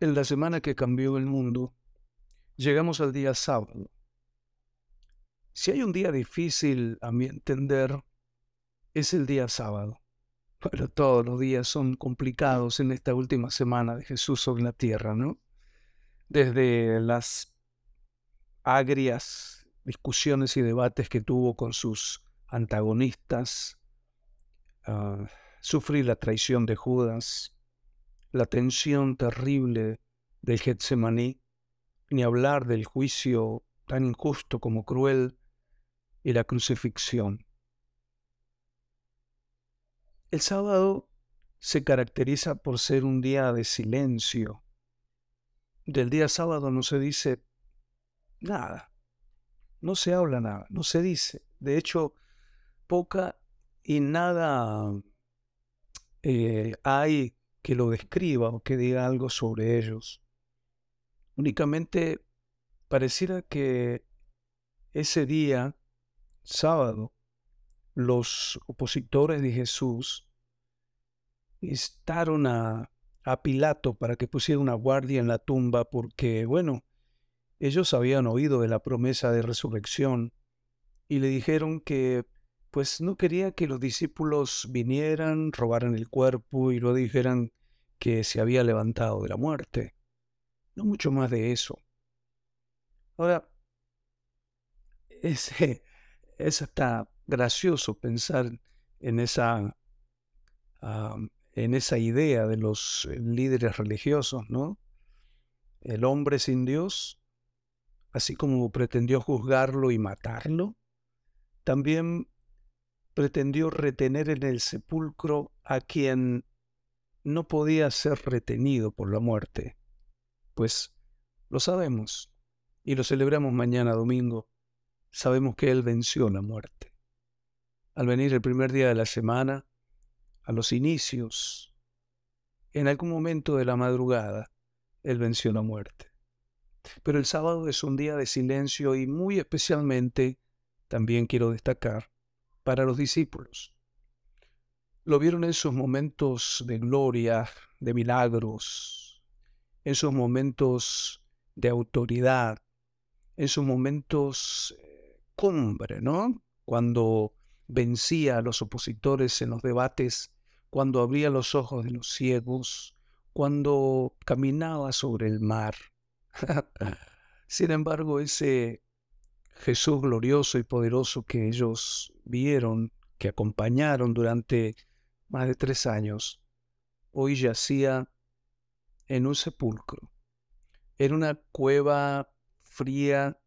en la semana que cambió el mundo, llegamos al día sábado. Si hay un día difícil a mi entender, es el día sábado. Pero todos los días son complicados en esta última semana de Jesús sobre la tierra, ¿no? Desde las agrias discusiones y debates que tuvo con sus antagonistas, uh, sufrir la traición de Judas, la tensión terrible del Getsemaní, ni hablar del juicio tan injusto como cruel y la crucifixión. El sábado se caracteriza por ser un día de silencio. Del día sábado no se dice nada, no se habla nada, no se dice. De hecho, poca y nada eh, hay que lo describa o que diga algo sobre ellos. Únicamente pareciera que ese día, sábado, los opositores de Jesús instaron a, a Pilato para que pusiera una guardia en la tumba porque, bueno, ellos habían oído de la promesa de resurrección y le dijeron que pues no quería que los discípulos vinieran, robaran el cuerpo y lo dijeran que se había levantado de la muerte. No mucho más de eso. Ahora, es, es hasta gracioso pensar en esa, en esa idea de los líderes religiosos, ¿no? El hombre sin Dios, así como pretendió juzgarlo y matarlo, también pretendió retener en el sepulcro a quien no podía ser retenido por la muerte. Pues lo sabemos y lo celebramos mañana domingo. Sabemos que Él venció la muerte. Al venir el primer día de la semana, a los inicios, en algún momento de la madrugada, Él venció la muerte. Pero el sábado es un día de silencio y muy especialmente, también quiero destacar, para los discípulos. Lo vieron en sus momentos de gloria, de milagros, en sus momentos de autoridad, en sus momentos eh, cumbre, ¿no? Cuando vencía a los opositores en los debates, cuando abría los ojos de los ciegos, cuando caminaba sobre el mar. Sin embargo, ese Jesús glorioso y poderoso que ellos vieron, que acompañaron durante más de tres años, hoy yacía en un sepulcro, en una cueva fría,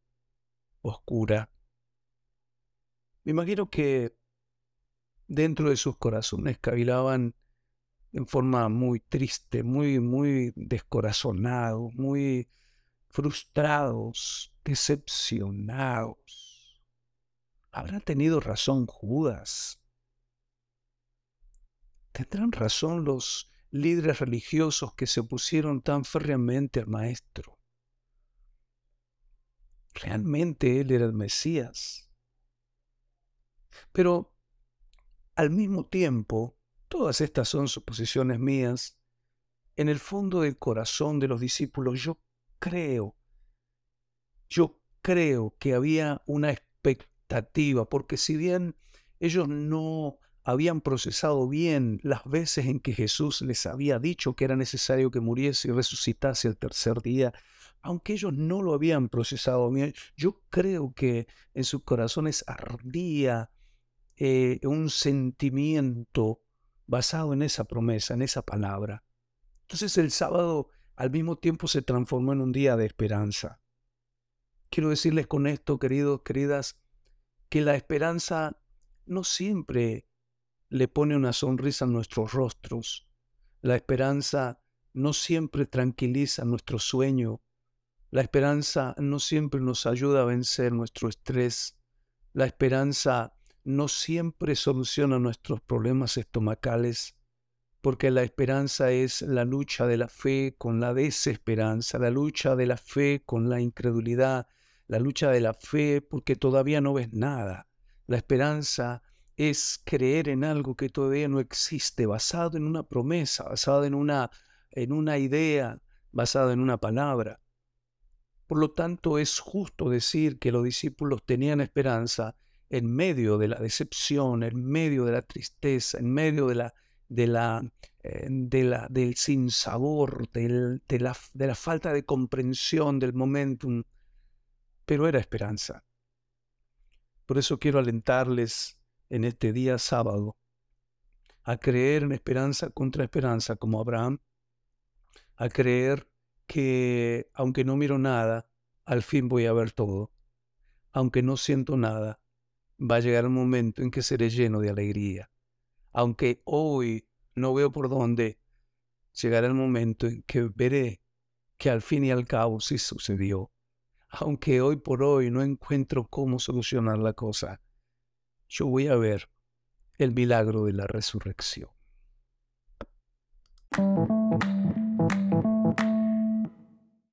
oscura. Me imagino que dentro de sus corazones cavilaban en forma muy triste, muy, muy descorazonados, muy frustrados, decepcionados. ¿Habrá tenido razón Judas? ¿Tendrán razón los líderes religiosos que se opusieron tan férreamente al Maestro? Realmente Él era el Mesías. Pero al mismo tiempo, todas estas son suposiciones mías, en el fondo del corazón de los discípulos yo creo, yo creo que había una expectativa, porque si bien ellos no habían procesado bien las veces en que Jesús les había dicho que era necesario que muriese y resucitase el tercer día, aunque ellos no lo habían procesado bien, yo creo que en sus corazones ardía eh, un sentimiento basado en esa promesa, en esa palabra. Entonces el sábado al mismo tiempo se transformó en un día de esperanza. Quiero decirles con esto, queridos, queridas, que la esperanza no siempre le pone una sonrisa a nuestros rostros. La esperanza no siempre tranquiliza nuestro sueño. La esperanza no siempre nos ayuda a vencer nuestro estrés. La esperanza no siempre soluciona nuestros problemas estomacales porque la esperanza es la lucha de la fe con la desesperanza, la lucha de la fe con la incredulidad, la lucha de la fe porque todavía no ves nada. La esperanza es creer en algo que todavía no existe, basado en una promesa, basado en una, en una idea basado en una palabra. Por lo tanto, es justo decir que los discípulos tenían esperanza en medio de la decepción, en medio de la tristeza, en medio de la, eh, del sinsabor, de, la, de la falta de comprensión del momentum, pero era esperanza. Por eso quiero alentarles en este día sábado a creer en esperanza contra esperanza como Abraham, a creer que aunque no miro nada, al fin voy a ver todo. Aunque no siento nada, va a llegar un momento en que seré lleno de alegría. Aunque hoy no veo por dónde, llegará el momento en que veré que al fin y al cabo sí sucedió. Aunque hoy por hoy no encuentro cómo solucionar la cosa, yo voy a ver el milagro de la resurrección.